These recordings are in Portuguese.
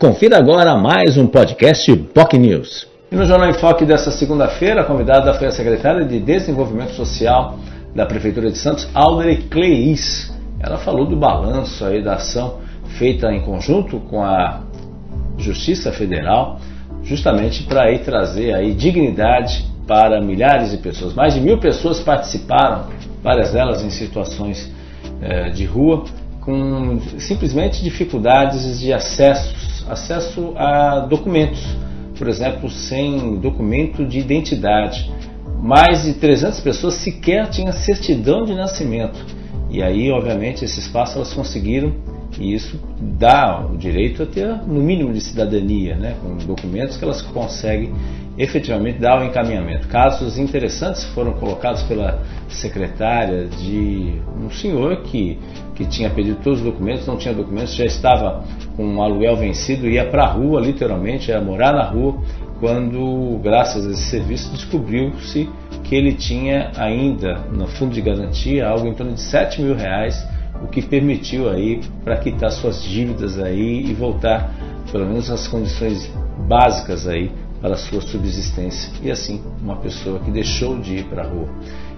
Confira agora mais um podcast POC News. E no Jornal em Foque desta segunda-feira, a convidada foi a secretária de Desenvolvimento Social da Prefeitura de Santos, Audrey Cleis. Ela falou do balanço aí da ação feita em conjunto com a Justiça Federal, justamente para trazer aí dignidade para milhares de pessoas. Mais de mil pessoas participaram, várias delas em situações eh, de rua, com simplesmente dificuldades de acesso acesso a documentos, por exemplo, sem documento de identidade. Mais de 300 pessoas sequer tinham certidão de nascimento. E aí, obviamente, esse espaço elas conseguiram e isso dá o direito a ter no mínimo de cidadania, né, com documentos que elas conseguem efetivamente dar o encaminhamento. Casos interessantes foram colocados pela secretária de um senhor que, que tinha pedido todos os documentos, não tinha documentos, já estava com um aluguel vencido, ia para a rua, literalmente, ia morar na rua, quando, graças a esse serviço, descobriu-se que ele tinha ainda no fundo de garantia algo em torno de 7 mil reais o que permitiu aí para quitar suas dívidas aí e voltar pelo menos às condições básicas aí para a sua subsistência e assim uma pessoa que deixou de ir para a rua.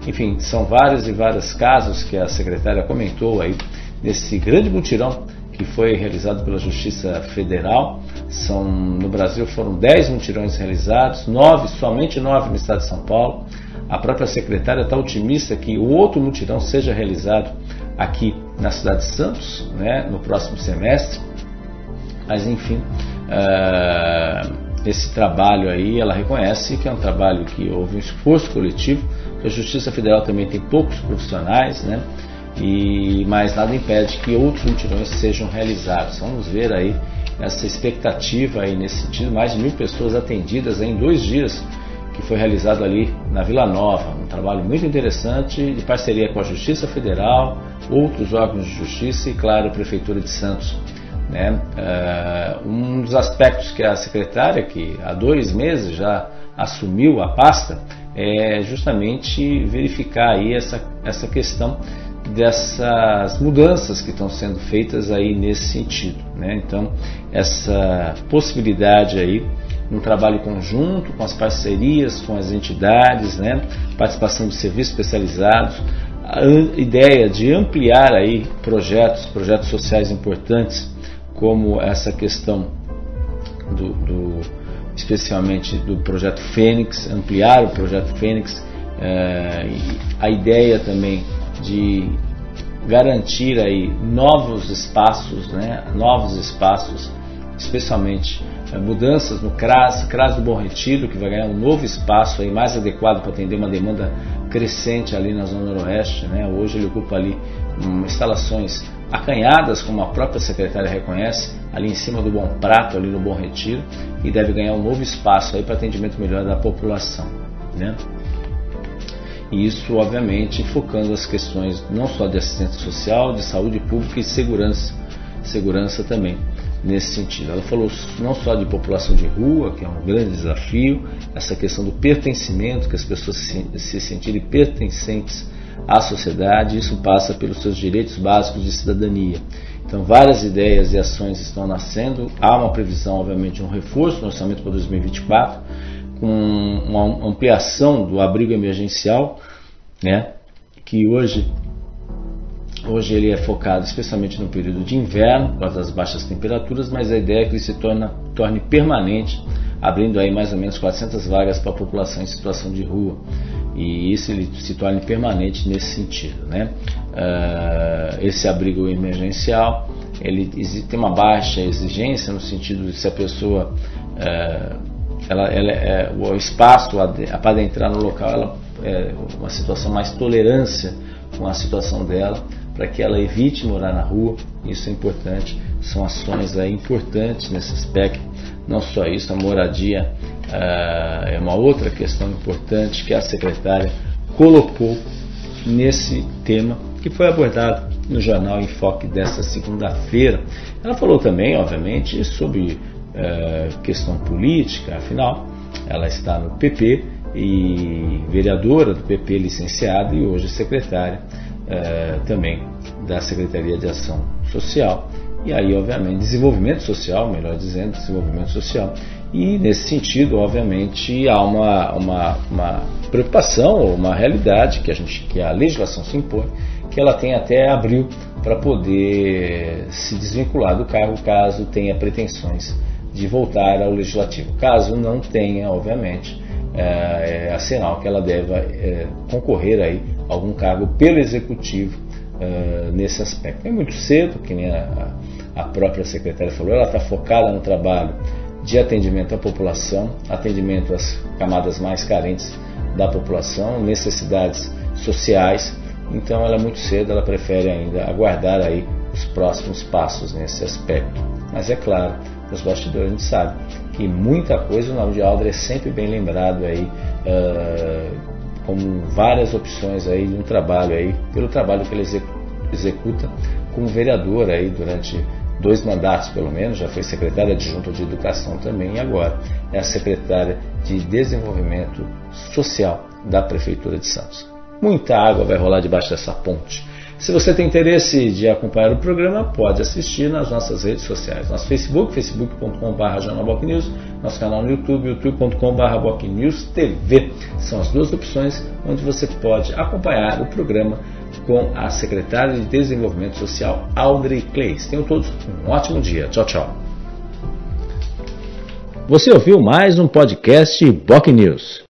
Enfim, são vários e vários casos que a secretária comentou aí nesse grande mutirão que foi realizado pela Justiça Federal. São, no Brasil foram 10 mutirões realizados, nove, somente nove no estado de São Paulo. A própria secretária está otimista que o outro mutirão seja realizado aqui na cidade de Santos, né, no próximo semestre. Mas enfim, uh, esse trabalho aí, ela reconhece que é um trabalho que houve um esforço coletivo, a Justiça Federal também tem poucos profissionais, né? E mais nada impede que outros mutirões sejam realizados. Vamos ver aí essa expectativa aí nesse sentido, mais de mil pessoas atendidas em dois dias que foi realizado ali na Vila Nova, um trabalho muito interessante de parceria com a Justiça Federal, outros órgãos de justiça e, claro, a Prefeitura de Santos. Né? Uh, um dos aspectos que a secretária, que há dois meses já assumiu a pasta, é justamente verificar aí essa, essa questão dessas mudanças que estão sendo feitas aí nesse sentido. Né? Então, essa possibilidade aí, um trabalho conjunto com as parcerias, com as entidades, né? participação de serviços especializados, a ideia de ampliar aí projetos, projetos sociais importantes, como essa questão do, do especialmente do projeto Fênix, ampliar o projeto Fênix, é, a ideia também de garantir aí novos espaços, né, novos espaços, especialmente é, mudanças no CRAS, CRAS do Bom Retiro, que vai ganhar um novo espaço aí mais adequado para atender uma demanda crescente ali na Zona Noroeste. Né? Hoje ele ocupa ali um, instalações acanhadas, como a própria secretária reconhece, ali em cima do Bom Prato, ali no Bom Retiro, e deve ganhar um novo espaço aí para atendimento melhor da população. Né? E isso, obviamente, focando as questões não só de assistência social, de saúde pública e segurança, segurança também nesse sentido. Ela falou não só de população de rua, que é um grande desafio, essa questão do pertencimento, que as pessoas se, se sentirem pertencentes à sociedade, isso passa pelos seus direitos básicos de cidadania. Então, várias ideias e ações estão nascendo. Há uma previsão, obviamente, de um reforço no orçamento para 2024, com uma ampliação do abrigo emergencial, né, que hoje Hoje ele é focado especialmente no período de inverno, por causa das baixas temperaturas, mas a ideia é que ele se torna, torne permanente, abrindo aí mais ou menos 400 vagas para a população em situação de rua. E isso ele se torne permanente nesse sentido. Né? Uh, esse abrigo emergencial ele tem uma baixa exigência no sentido de se a pessoa uh, ela, ela é, o espaço para entrar no local ela é uma situação mais tolerância com a situação dela para que ela evite morar na rua. Isso é importante. São ações aí importantes nesse aspecto. Não só isso, a moradia uh, é uma outra questão importante que a secretária colocou nesse tema que foi abordado no jornal Enfoque desta segunda-feira. Ela falou também, obviamente, sobre uh, questão política, afinal, ela está no PP e vereadora do PP licenciada e hoje secretária é, também da Secretaria de Ação Social e aí, obviamente, desenvolvimento social, melhor dizendo, desenvolvimento social. E nesse sentido, obviamente, há uma, uma, uma preocupação ou uma realidade que a, gente, que a legislação se impõe, que ela tem até abril para poder se desvincular do cargo caso tenha pretensões de voltar ao legislativo. Caso não tenha, obviamente, é, é sinal que ela deva é, concorrer aí algum cargo pelo executivo é, nesse aspecto. É muito cedo, que nem a, a própria secretária falou, ela está focada no trabalho de atendimento à população, atendimento às camadas mais carentes da população, necessidades sociais. Então ela é muito cedo, ela prefere ainda aguardar aí os próximos passos nesse aspecto. Mas é claro, nos bastidores a gente sabe que muita coisa o nome de Alder é sempre bem lembrado aí uh, como várias opções aí de um trabalho aí, pelo trabalho que ele executa como vereador aí durante dois mandatos pelo menos, já foi secretária adjunta de Educação também e agora é a secretária de Desenvolvimento Social da Prefeitura de Santos. Muita água vai rolar debaixo dessa ponte. Se você tem interesse de acompanhar o programa, pode assistir nas nossas redes sociais. Nosso Facebook, facebook.com.br News, nosso canal no YouTube, youtube.com.br TV. São as duas opções onde você pode acompanhar o programa com a secretária de Desenvolvimento Social, Audrey Clays. Tenham todos um ótimo dia. Tchau, tchau. Você ouviu mais um podcast Boc News.